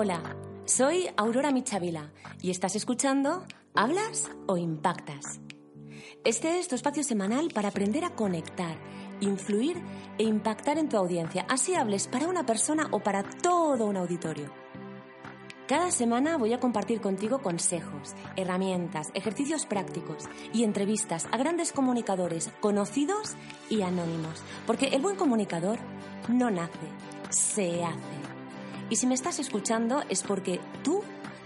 Hola, soy Aurora Michavila y estás escuchando ¿Hablas o impactas? Este es tu espacio semanal para aprender a conectar, influir e impactar en tu audiencia, así hables para una persona o para todo un auditorio. Cada semana voy a compartir contigo consejos, herramientas, ejercicios prácticos y entrevistas a grandes comunicadores conocidos y anónimos, porque el buen comunicador no nace, se hace. Y si me estás escuchando es porque tú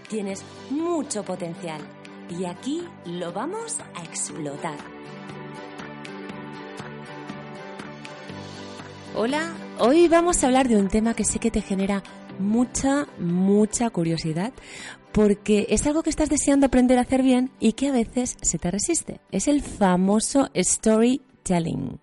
tienes mucho potencial y aquí lo vamos a explotar. Hola, hoy vamos a hablar de un tema que sé que te genera mucha, mucha curiosidad porque es algo que estás deseando aprender a hacer bien y que a veces se te resiste. Es el famoso storytelling.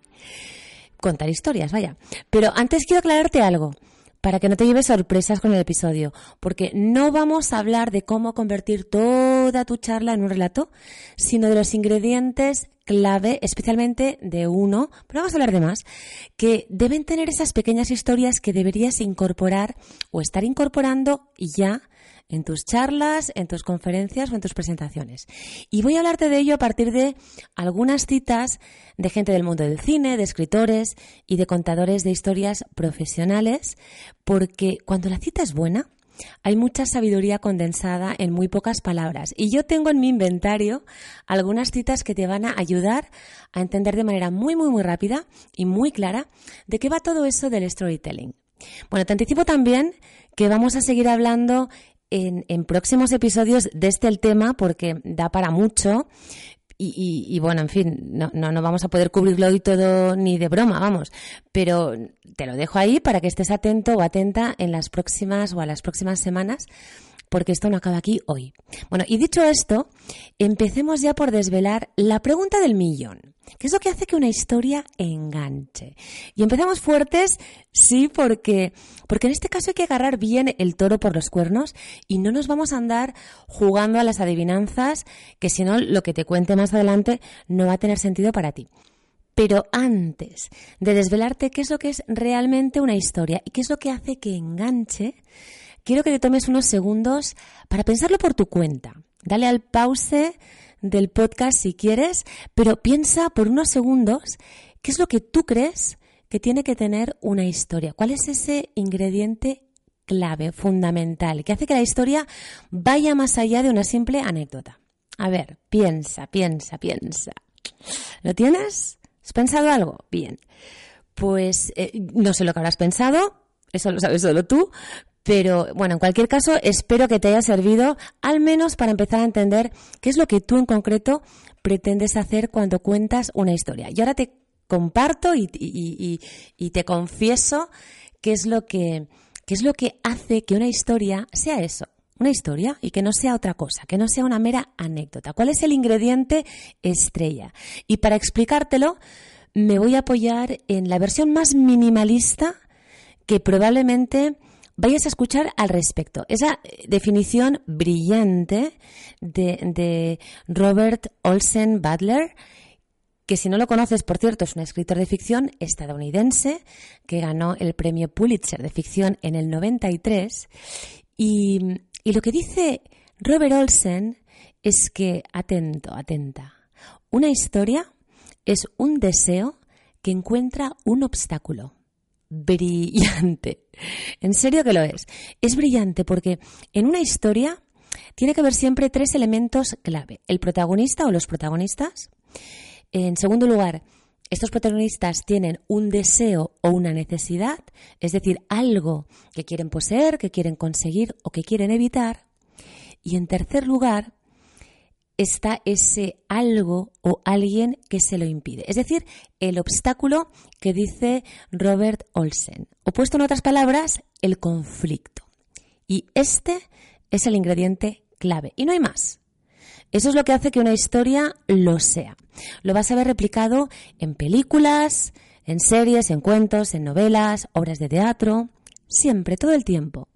Contar historias, vaya. Pero antes quiero aclararte algo para que no te lleves sorpresas con el episodio, porque no vamos a hablar de cómo convertir toda tu charla en un relato, sino de los ingredientes clave, especialmente de uno, pero vamos a hablar de más, que deben tener esas pequeñas historias que deberías incorporar o estar incorporando ya en tus charlas, en tus conferencias o en tus presentaciones. Y voy a hablarte de ello a partir de algunas citas de gente del mundo del cine, de escritores y de contadores de historias profesionales, porque cuando la cita es buena, hay mucha sabiduría condensada en muy pocas palabras. Y yo tengo en mi inventario algunas citas que te van a ayudar a entender de manera muy, muy, muy rápida y muy clara de qué va todo eso del storytelling. Bueno, te anticipo también que vamos a seguir hablando en, próximos episodios de este el tema porque da para mucho. Y, bueno, en fin, no, no, no, vamos a poder cubrirlo hoy todo ni de broma, vamos. Pero te lo dejo ahí para que estés atento o atenta en las próximas o a las próximas semanas porque esto no acaba aquí hoy. Bueno, y dicho esto, empecemos ya por desvelar la pregunta del millón. ¿Qué es lo que hace que una historia enganche? Y empezamos fuertes, sí, porque, porque en este caso hay que agarrar bien el toro por los cuernos y no nos vamos a andar jugando a las adivinanzas, que si no, lo que te cuente más adelante no va a tener sentido para ti. Pero antes de desvelarte qué es lo que es realmente una historia y qué es lo que hace que enganche, quiero que te tomes unos segundos para pensarlo por tu cuenta. Dale al pause del podcast si quieres, pero piensa por unos segundos qué es lo que tú crees que tiene que tener una historia. ¿Cuál es ese ingrediente clave, fundamental, que hace que la historia vaya más allá de una simple anécdota? A ver, piensa, piensa, piensa. ¿Lo tienes? ¿Has pensado algo? Bien. Pues eh, no sé lo que habrás pensado, eso lo sabes solo tú, pero bueno, en cualquier caso, espero que te haya servido al menos para empezar a entender qué es lo que tú en concreto pretendes hacer cuando cuentas una historia. Y ahora te comparto y, te confieso qué es lo que qué es lo que hace que una historia sea eso, una historia y que no sea otra cosa, que no sea una mera anécdota. ¿Cuál es el ingrediente estrella? Y para explicártelo, me voy a apoyar en la versión más minimalista que probablemente vayas a escuchar al respecto. Esa definición brillante de, Robert Olsen Butler, que si no lo conoces, por cierto, es un escritor de ficción estadounidense que ganó el premio Pulitzer de ficción en el 93. Y, y lo que dice Robert Olsen es que, atento, atenta, una historia es un deseo que encuentra un obstáculo brillante. En serio que lo es. Es brillante porque en una historia tiene que haber siempre tres elementos clave. El protagonista o los protagonistas. En segundo lugar, estos protagonistas tienen un deseo o una necesidad, es decir, algo que quieren poseer, que quieren conseguir o que quieren evitar. Y en tercer lugar, está ese algo o alguien que se lo impide. Es decir, el obstáculo que dice Robert Olsen. O puesto en otras palabras, el conflicto. Y este es el ingrediente clave. Y no hay más. Eso es lo que hace que una historia lo sea. Lo vas a ver replicado en películas, en series, en cuentos, en novelas, obras de teatro, siempre, todo el tiempo.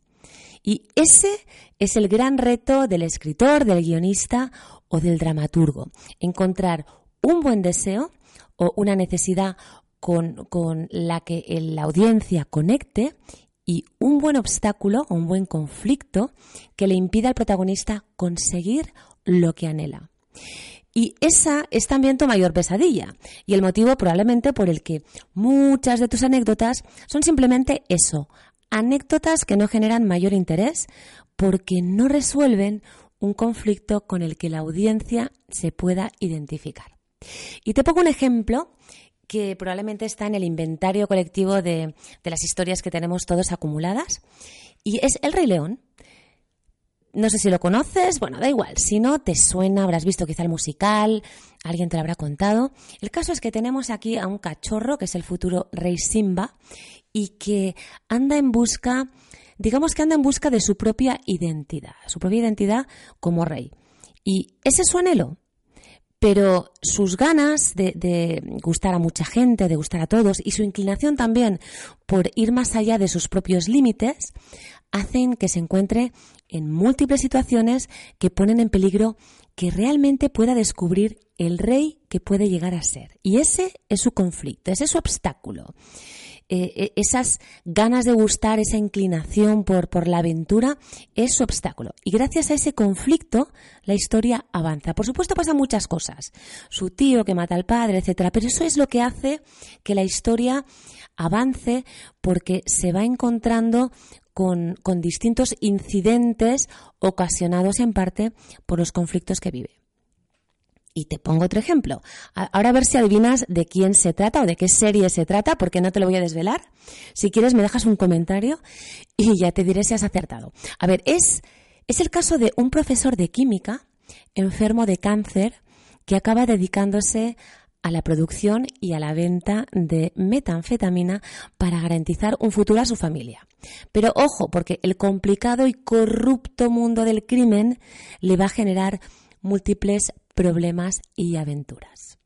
Y ese es el gran reto del escritor, del guionista del dramaturgo. Encontrar un buen deseo o una necesidad con, la que la audiencia conecte y un buen obstáculo o un buen conflicto que le impida al protagonista conseguir lo que anhela. Y esa es también tu mayor pesadilla y el motivo probablemente por el que muchas de tus anécdotas son simplemente eso, anécdotas que no generan mayor interés porque no resuelven un conflicto con el que la audiencia se pueda identificar. Y te pongo un ejemplo que probablemente está en el inventario colectivo de, de las historias que tenemos todos acumuladas, y es El Rey León. No sé si lo conoces, bueno, da igual. Si no te suena, habrás visto quizá el musical, alguien te lo habrá contado. El caso es que tenemos aquí a un cachorro que es el futuro rey Simba y que anda en busca, digamos que anda en busca de su propia identidad, su propia identidad como rey. Y ese es su anhelo, pero sus ganas de, de, gustar a mucha gente, de gustar a todos, y su inclinación también por ir más allá de sus propios límites, hacen que se encuentre en múltiples situaciones que ponen en peligro que realmente pueda descubrir el rey que puede llegar a ser. Y ese es su conflicto, ese es su obstáculo. Eh, eh, esas ganas de gustar, esa inclinación por, por la aventura, es su obstáculo. Y gracias a ese conflicto, la historia avanza. Por supuesto, pasan muchas cosas. Su tío que mata al padre, etcétera. Pero eso es lo que hace que la historia avance porque se va encontrando con, con, distintos incidentes ocasionados en parte por los conflictos que vive. Y te pongo otro ejemplo. Ahora a ver si adivinas de quién se trata o de qué serie se trata, porque no te lo voy a desvelar. Si quieres me dejas un comentario y ya te diré si has acertado. A ver, es, es el caso de un profesor de química enfermo de cáncer que acaba dedicándose a la producción y a la venta de metanfetamina para garantizar un futuro a su familia. Pero ojo, porque el complicado y corrupto mundo del crimen le va a generar múltiples problemas y aventuras.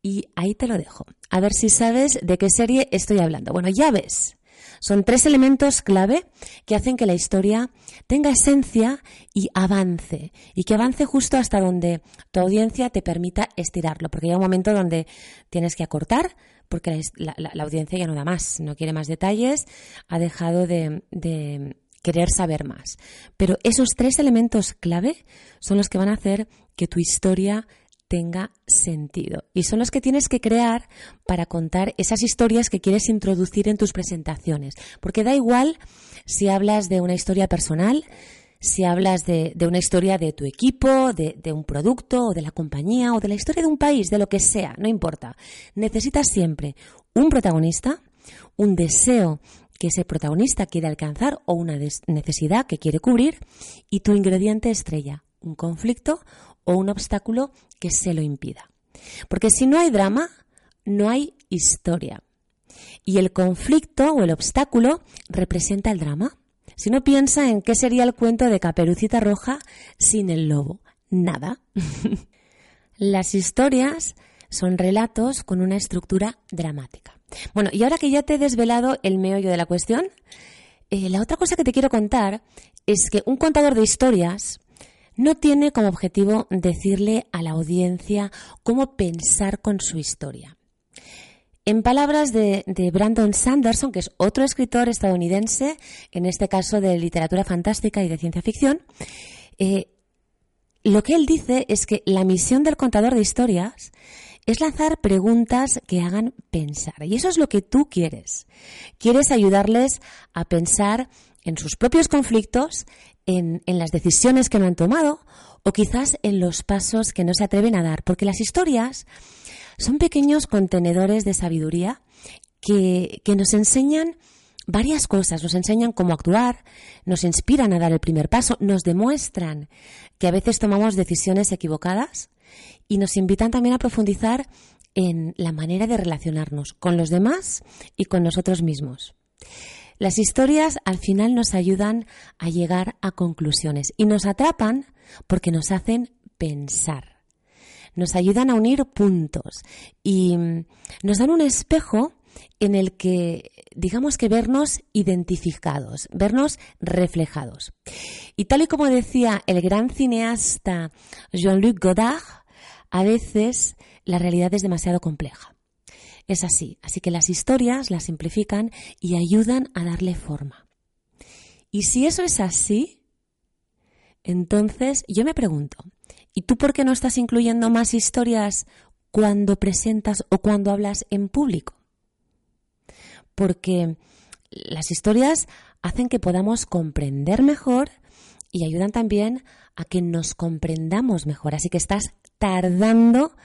Y ahí te lo dejo. A ver si sabes de qué serie estoy hablando. Bueno, ya ves. Son tres elementos clave que hacen que la historia tenga esencia y avance. Y que avance justo hasta donde tu audiencia te permita estirarlo. Porque hay un momento donde tienes que acortar, porque la, audiencia ya no da más, no quiere más detalles, ha dejado de querer saber más. Pero esos tres elementos clave son los que van a hacer que tu historia tenga sentido. Y son los que tienes que crear para contar esas historias que quieres introducir en tus presentaciones. Porque da igual si hablas de una historia personal, si hablas de, una historia de tu equipo, de, de, un producto o de la compañía o de la historia de un país, de lo que sea, no importa. Necesitas siempre un protagonista, un deseo que ese protagonista quiere alcanzar o una necesidad que quiere cubrir y tu ingrediente estrella, un conflicto o un obstáculo que se lo impida. Porque si no hay drama, no hay historia. Y el conflicto o el obstáculo representa el drama. Si no piensa en qué sería el cuento de Caperucita Roja sin el lobo. Nada. Las historias son relatos con una estructura dramática. Bueno, y ahora que ya te he desvelado el meollo de la cuestión, eh, la otra cosa que te quiero contar es que un contador de historias no tiene como objetivo decirle a la audiencia cómo pensar con su historia. En palabras de, Brandon Sanderson, que es otro escritor estadounidense, en este caso de literatura fantástica y de ciencia ficción, eh, lo que él dice es que la misión del contador de historias es lanzar preguntas que hagan pensar. Y eso es lo que tú quieres. Quieres ayudarles a pensar en sus propios conflictos, en, las decisiones que no han tomado o quizás en los pasos que no se atreven a dar. Porque las historias son pequeños contenedores de sabiduría que, que nos enseñan varias cosas. Nos enseñan cómo actuar, nos inspiran a dar el primer paso, nos demuestran que a veces tomamos decisiones equivocadas y nos invitan también a profundizar en la manera de relacionarnos con los demás y con nosotros mismos. Las historias al final nos ayudan a llegar a conclusiones y nos atrapan porque nos hacen pensar. Nos ayudan a unir puntos y nos dan un espejo en el que, digamos que vernos identificados, vernos reflejados. Y tal y como decía el gran cineasta Jean-Luc Godard, a veces la realidad es demasiado compleja. es así. Así que las historias las simplifican y ayudan a darle forma. Y si eso es así, entonces yo me pregunto, ¿y tú por qué no estás incluyendo más historias cuando presentas o cuando hablas en público? Porque las historias hacen que podamos comprender mejor y ayudan también a que nos comprendamos mejor. Así que estás tardando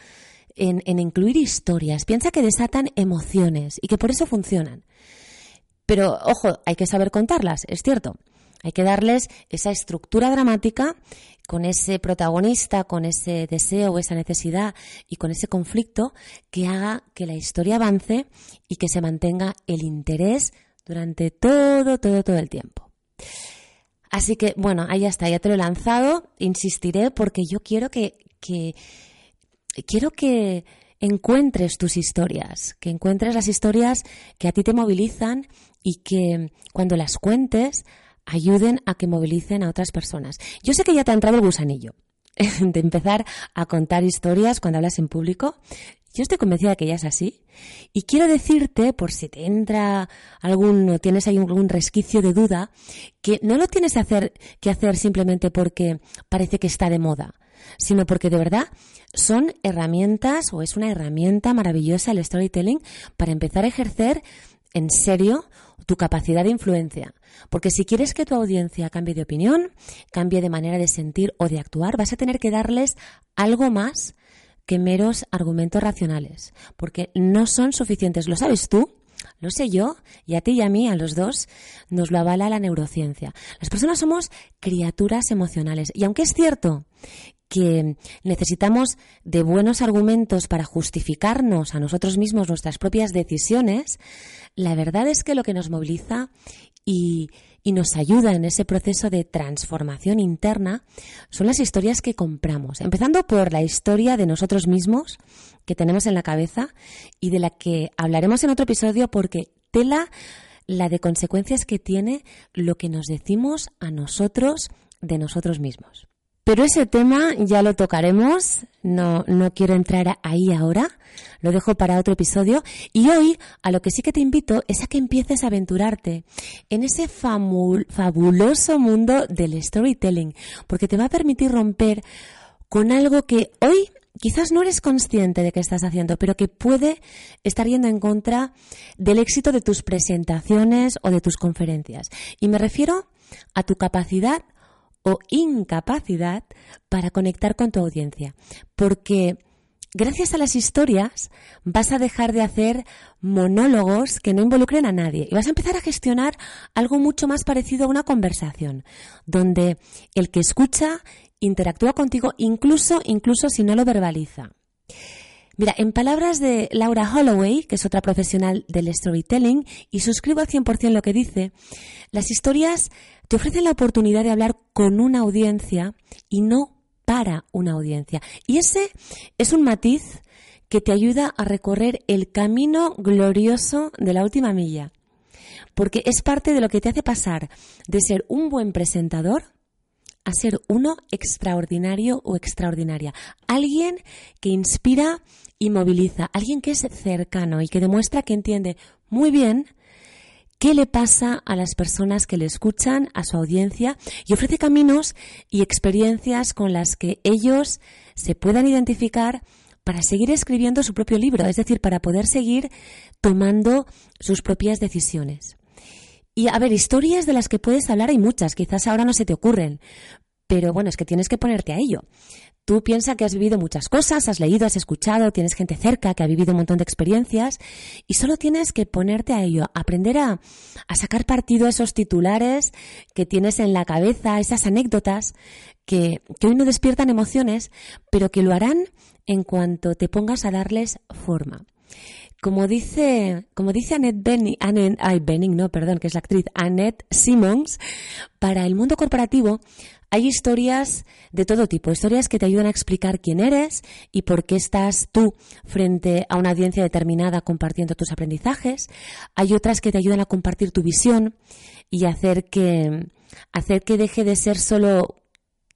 en, incluir historias. Piensa que desatan emociones y que por eso funcionan. Pero, ojo, hay que saber contarlas, es cierto. Hay que darles esa estructura dramática con ese protagonista, con ese deseo o esa necesidad y con ese conflicto que haga que la historia avance y que se mantenga el interés durante todo, todo, todo el tiempo. Así que, bueno, ahí está, ya te lo he lanzado. Insistiré porque yo quiero que, quiero que encuentres tus historias, que encuentres las historias que a ti te movilizan y que cuando las cuentes ayuden a que movilicen a otras personas. Yo sé que ya te ha entrado el gusanillo de empezar a contar historias cuando hablas en público. Yo estoy convencida de que ya es así. Y quiero decirte, por si te entra algún, o tienes ahí algún resquicio de duda, que no lo tienes que hacer, que hacer simplemente porque parece que está de moda, sino porque de verdad son herramientas o es una herramienta maravillosa el storytelling para empezar a ejercer en serio tu capacidad de influencia. Porque si quieres que tu audiencia cambie de opinión, cambie de manera de sentir o de actuar, vas a tener que darles algo más que meros argumentos racionales, porque no son suficientes. ¿Lo sabes tú? Lo sé yo, y a ti y a mí, a los dos, nos lo avala la neurociencia. Las personas somos criaturas emocionales, y aunque es cierto que necesitamos de buenos argumentos para justificarnos a nosotros mismos nuestras propias decisiones, la verdad es que lo que nos moviliza y, nos ayuda en ese proceso de transformación interna son las historias que compramos. Empezando por la historia de nosotros mismos que tenemos en la cabeza y de la que hablaremos en otro episodio porque tela la de consecuencias que tiene lo que nos decimos a nosotros de nosotros mismos. Pero ese tema ya lo tocaremos, no, no quiero entrar ahí ahora, lo dejo para otro episodio. Y hoy a lo que sí que te invito es a que empieces a aventurarte en ese fabuloso mundo del storytelling, porque te va a permitir romper con algo que hoy quizás no eres consciente de que estás haciendo, pero que puede estar yendo en contra del éxito de tus presentaciones o de tus conferencias. Y me refiero a tu capacidad o incapacidad para conectar con tu audiencia. Porque gracias a las historias vas a dejar de hacer monólogos que no involucren a nadie y vas a empezar a gestionar algo mucho más parecido a una conversación, donde el que escucha interactúa contigo incluso, incluso si no lo verbaliza. Mira, en palabras de Laura Holloway, que es otra profesional del storytelling, y suscribo al 100% lo que dice, las historias te ofrecen la oportunidad de hablar con una audiencia y no para una audiencia. Y ese es un matiz que te ayuda a recorrer el camino glorioso de la última milla. Porque es parte de lo que te hace pasar de ser un buen presentador a ser uno extraordinario o extraordinaria. Alguien que inspira y moviliza, alguien que es cercano y que demuestra que entiende muy bien qué le pasa a las personas que le escuchan, a su audiencia, y ofrece caminos y experiencias con las que ellos se puedan identificar para seguir escribiendo su propio libro, es decir, para poder seguir tomando sus propias decisiones. Y a ver, historias de las que puedes hablar hay muchas, quizás ahora no se te ocurren, pero bueno, es que tienes que ponerte a ello. Tú piensas que has vivido muchas cosas, has leído, has escuchado, tienes gente cerca que ha vivido un montón de experiencias y solo tienes que ponerte a ello, aprender a, sacar partido a esos titulares que tienes en la cabeza, esas anécdotas que, que hoy no despiertan emociones, pero que lo harán en cuanto te pongas a darles forma. Como dice, como dice Annette Benning, Annette, Benning, no, perdón, que es la actriz Annette Simmons, para el mundo corporativo hay historias de todo tipo, historias que te ayudan a explicar quién eres y por qué estás tú frente a una audiencia determinada compartiendo tus aprendizajes. Hay otras que te ayudan a compartir tu visión y hacer que, hacer que deje de ser solo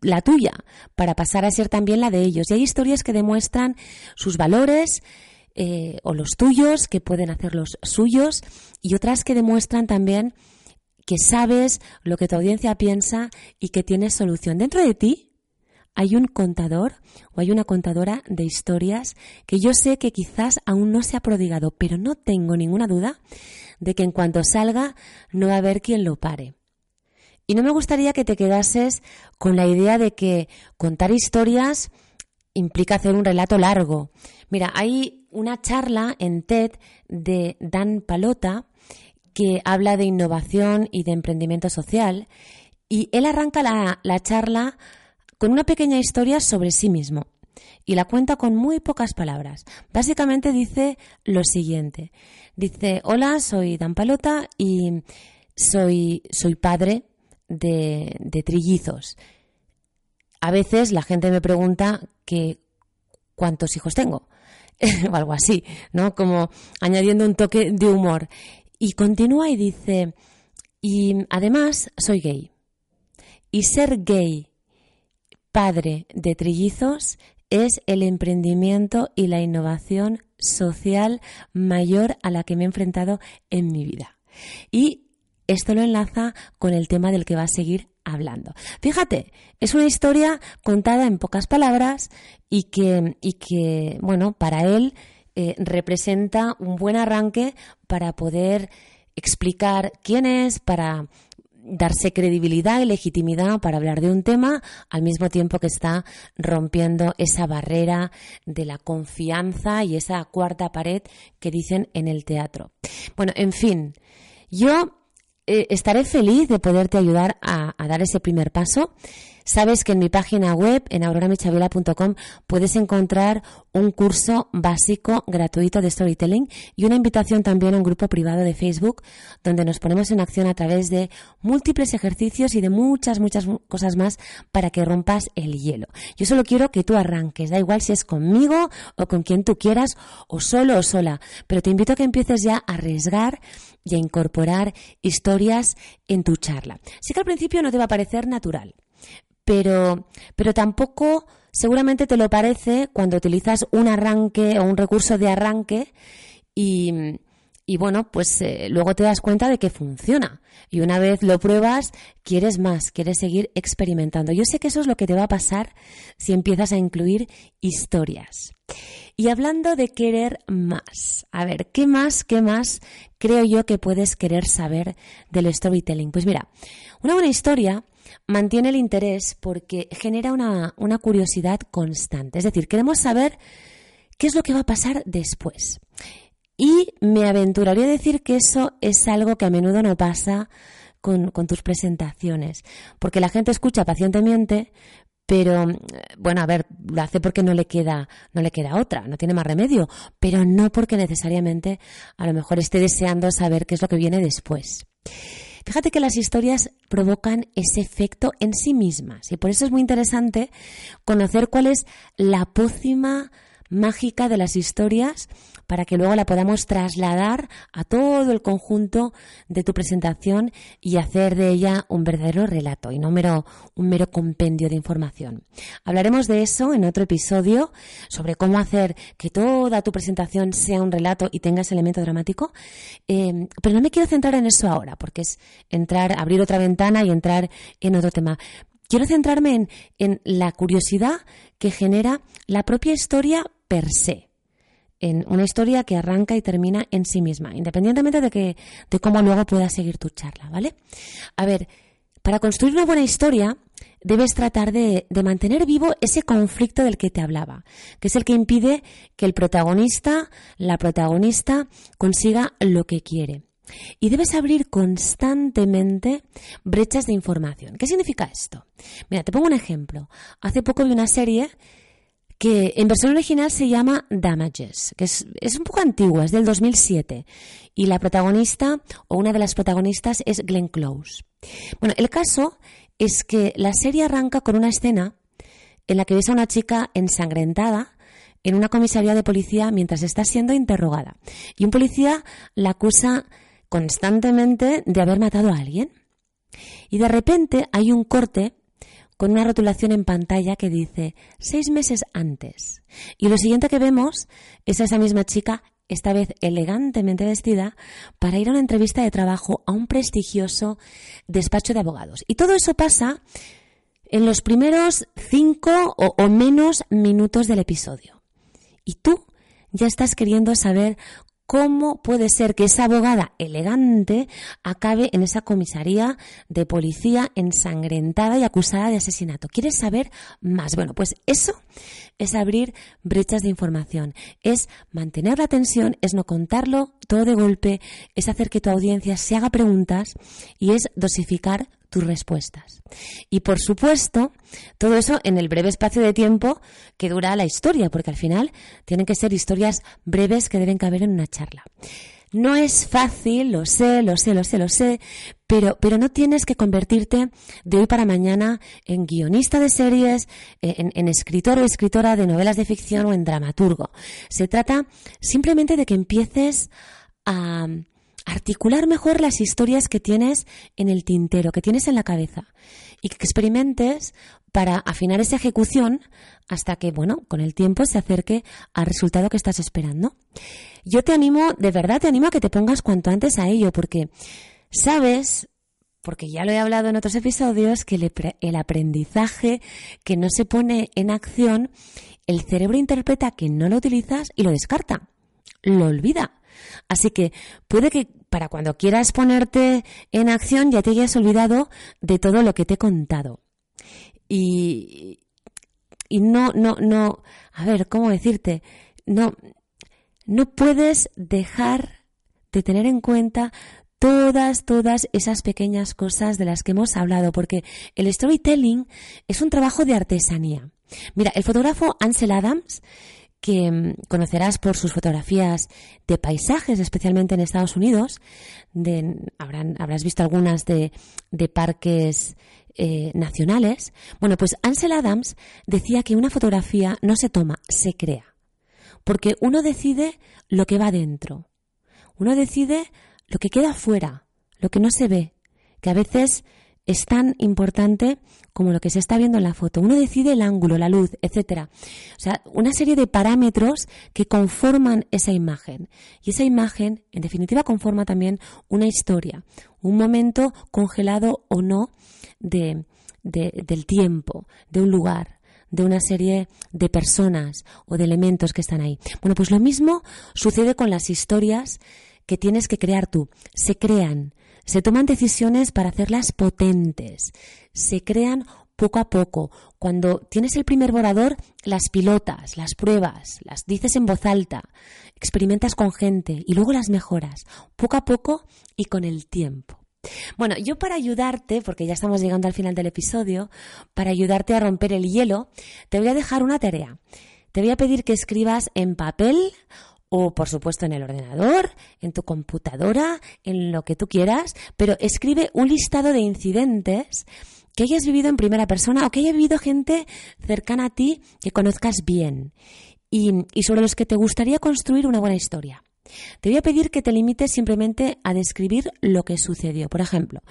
la tuya para pasar a ser también la de ellos. Y hay historias que demuestran sus valores eh, o los tuyos, que pueden hacer los suyos, y otras que demuestran también que sabes lo que tu audiencia piensa y que tienes solución. Dentro de ti hay un contador o hay una contadora de historias que yo sé que quizás aún no se ha prodigado, pero no tengo ninguna duda de que en cuanto salga no va a haber quien lo pare. Y no me gustaría que te quedases con la idea de que contar historias implica hacer un relato largo. Mira, hay una charla en TED de Dan Palota que habla de innovación y de emprendimiento social y él arranca la, la charla con una pequeña historia sobre sí mismo y la cuenta con muy pocas palabras. Básicamente dice lo siguiente. Dice, hola, soy Dan Palota y soy, soy padre de, de trillizos. A veces la gente me pregunta que cuántos hijos tengo o algo así, ¿no? Como añadiendo un toque de humor. Y continúa y dice, y además soy gay. Y ser gay, padre de trillizos, es el emprendimiento y la innovación social mayor a la que me he enfrentado en mi vida. Y esto lo enlaza con el tema del que va a seguir hablando. Fíjate, es una historia contada en pocas palabras y que, y que bueno, para él eh, representa un buen arranque para poder explicar quién es, para darse credibilidad y legitimidad para hablar de un tema al mismo tiempo que está rompiendo esa barrera de la confianza y esa cuarta pared que dicen en el teatro. Bueno, en fin, yo eh, estaré feliz de poderte ayudar a, a dar ese primer paso Sabes que en mi página web, en auroramichavela.com, puedes encontrar un curso básico gratuito de storytelling y una invitación también a un grupo privado de Facebook donde nos ponemos en acción a través de múltiples ejercicios y de muchas, muchas cosas más para que rompas el hielo. Yo solo quiero que tú arranques, da igual si es conmigo o con quien tú quieras o solo o sola, pero te invito a que empieces ya a arriesgar y a incorporar historias en tu charla. Sí que al principio no te va a parecer natural, pero, pero tampoco seguramente te lo parece cuando utilizas un arranque o un recurso de arranque y, y bueno, pues eh, luego te das cuenta de que funciona. Y una vez lo pruebas, quieres más, quieres seguir experimentando. Yo sé que eso es lo que te va a pasar si empiezas a incluir historias. Y hablando de querer más, a ver, ¿qué más, qué más creo yo que puedes querer saber del storytelling? Pues mira, una buena historia mantiene el interés porque genera una, una curiosidad constante. Es decir, queremos saber qué es lo que va a pasar después. Y me aventuraría a decir que eso es algo que a menudo no pasa con, con, tus presentaciones, porque la gente escucha pacientemente, pero bueno, a ver, lo hace porque no le queda, no le queda otra, no tiene más remedio, pero no porque necesariamente a lo mejor esté deseando saber qué es lo que viene después. Fíjate que las historias provocan ese efecto en sí mismas y por eso es muy interesante conocer cuál es la pócima mágica de las historias para que luego la podamos trasladar a todo el conjunto de tu presentación y hacer de ella un verdadero relato y no un mero compendio de información. Hablaremos de eso en otro episodio sobre cómo hacer que toda tu presentación sea un relato y tenga ese elemento dramático, eh, pero no me quiero centrar en eso ahora porque es entrar, abrir otra ventana y entrar en otro tema quiero centrarme en, en, la curiosidad que genera la propia historia per se en una historia que arranca y termina en sí misma, independientemente de, que, de cómo luego puedas seguir tu charla, ¿vale? A ver, para construir una buena historia debes tratar de, de, mantener vivo ese conflicto del que te hablaba, que es el que impide que el protagonista, la protagonista, consiga lo que quiere. Y debes abrir constantemente brechas de información. ¿Qué significa esto? Mira, te pongo un ejemplo. Hace poco vi una serie que en versión original se llama Damages, que es, un poco antigua, es del 2007, y la protagonista, o una de las protagonistas, es Glenn Close. Bueno, el caso es que la serie arranca con una escena en la que ves a una chica ensangrentada en una comisaría de policía mientras está siendo interrogada, y un policía la acusa constantemente de haber matado a alguien. Y de repente hay un corte con una rotulación en pantalla que dice seis meses antes. Y lo siguiente que vemos es a esa misma chica, esta vez elegantemente vestida, para ir a una entrevista de trabajo a un prestigioso despacho de abogados. Y todo eso pasa en los primeros cinco o, o menos minutos del episodio. Y tú ya estás queriendo saber ¿Cómo puede ser que esa abogada elegante acabe en esa comisaría de policía ensangrentada y acusada de asesinato? ¿Quieres saber más? Bueno, pues eso es abrir brechas de información, es mantener la tensión, es no contarlo todo de golpe, es hacer que tu audiencia se haga preguntas y es dosificar tus respuestas. Y por supuesto, todo eso en el breve espacio de tiempo que dura la historia, porque al final tienen que ser historias breves que deben caber en una charla. No es fácil, lo sé, lo sé, lo sé, lo sé, pero, pero no tienes que convertirte de hoy para mañana en guionista de series, en, en escritor o escritora de novelas de ficción o en dramaturgo. Se trata simplemente de que empieces a articular mejor las historias que tienes en el tintero, que tienes en la cabeza y que experimentes para afinar esa ejecución hasta que, bueno, con el tiempo se acerque al resultado que estás esperando. Yo te animo, de verdad te animo a que te pongas cuanto antes a ello, porque sabes, porque ya lo he hablado en otros episodios, que el, aprendizaje que no se pone en acción, el cerebro interpreta que no lo utilizas y lo descarta, lo olvida. Así que puede que para cuando quieras ponerte en acción ya te hayas olvidado de todo lo que te he contado. Y, y no, no, no, a ver, ¿cómo decirte? No, no puedes dejar de tener en cuenta todas, todas esas pequeñas cosas de las que hemos hablado, porque el storytelling es un trabajo de artesanía. Mira, el fotógrafo Ansel Adams que mm, conocerás por sus fotografías de paisajes, especialmente en Estados Unidos. habrás visto algunas de, parques eh, nacionales. Bueno, pues Ansel Adams decía que una fotografía no se toma, se crea. Porque uno decide lo que va dentro. Uno decide lo que queda fuera, lo que no se ve. Que a veces es tan importante como lo que se está viendo en la foto. Uno decide el ángulo, la luz, etcétera. O sea, una serie de parámetros que conforman esa imagen. Y esa imagen, en definitiva, conforma también una historia, un momento congelado o no de, del tiempo, de un lugar de una serie de personas o de elementos que están ahí. Bueno, pues lo mismo sucede con las historias que tienes que crear tú. Se crean, se toman decisiones para hacerlas potentes, se crean poco a poco. Cuando tienes el primer borrador, las pilotas, las pruebas, las dices en voz alta, experimentas con gente y luego las mejoras, poco a poco y con el tiempo. Bueno, yo para ayudarte, porque ya estamos llegando al final del episodio, para ayudarte a romper el hielo, te voy a dejar una tarea. Te voy a pedir que escribas en papel o por supuesto en el ordenador, en tu computadora, en lo que tú quieras, pero escribe un listado de incidentes que hayas vivido en primera persona o que haya vivido gente cercana a ti que conozcas bien y, sobre los que te gustaría construir una buena historia. Te voy a pedir que te limites simplemente a describir lo que sucedió. Por ejemplo,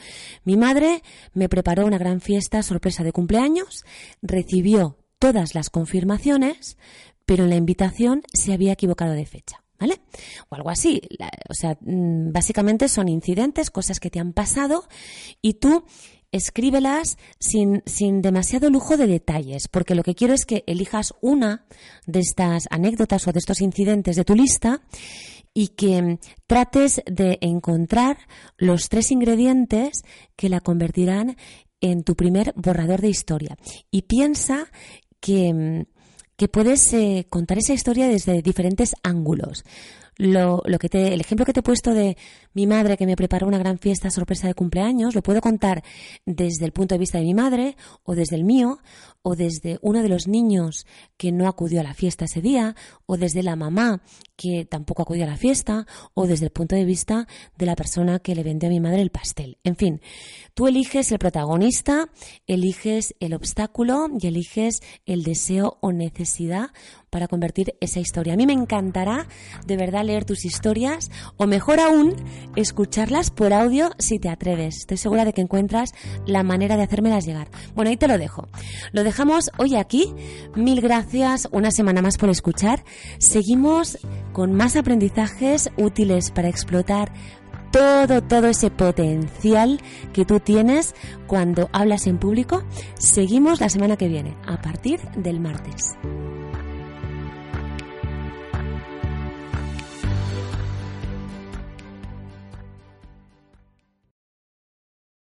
mi madre me preparó una gran fiesta sorpresa de cumpleaños, recibió todas las confirmaciones, pero en la invitación se había equivocado de fecha. ¿Vale? O algo así. o sea, mm, básicamente son incidentes, cosas que te han pasado y tú escríbelas sin, sin demasiado lujo de detalles, porque lo que quiero es que elijas una de estas anécdotas o de estos incidentes de tu lista y que mm, trates de encontrar los tres ingredientes que la convertirán en tu primer borrador de historia. Y piensa que mm, que puedes eh, contar esa historia desde diferentes ángulos. Lo, lo, que te, el ejemplo que te he puesto de mi madre que me preparó una gran fiesta sorpresa de cumpleaños, lo puedo contar desde el punto de vista de mi madre o desde el mío o desde uno de los niños que no acudió a la fiesta ese día o desde la mamá que tampoco acudió a la fiesta o desde el punto de vista de la persona que le vendió a mi madre el pastel. En fin, tú eliges el protagonista, eliges el obstáculo y eliges el deseo o necesidad para convertir esa historia. A mí me encantará de verdad leer tus historias o mejor aún, escucharlas por audio si te atreves. Estoy segura de que encuentras la manera de hacérmelas llegar. Bueno, ahí te lo dejo. Lo dejamos hoy aquí. Mil gracias una semana más por escuchar. Seguimos con más aprendizajes útiles para explotar todo, todo ese potencial que tú tienes cuando hablas en público. Seguimos la semana que viene, a partir del martes.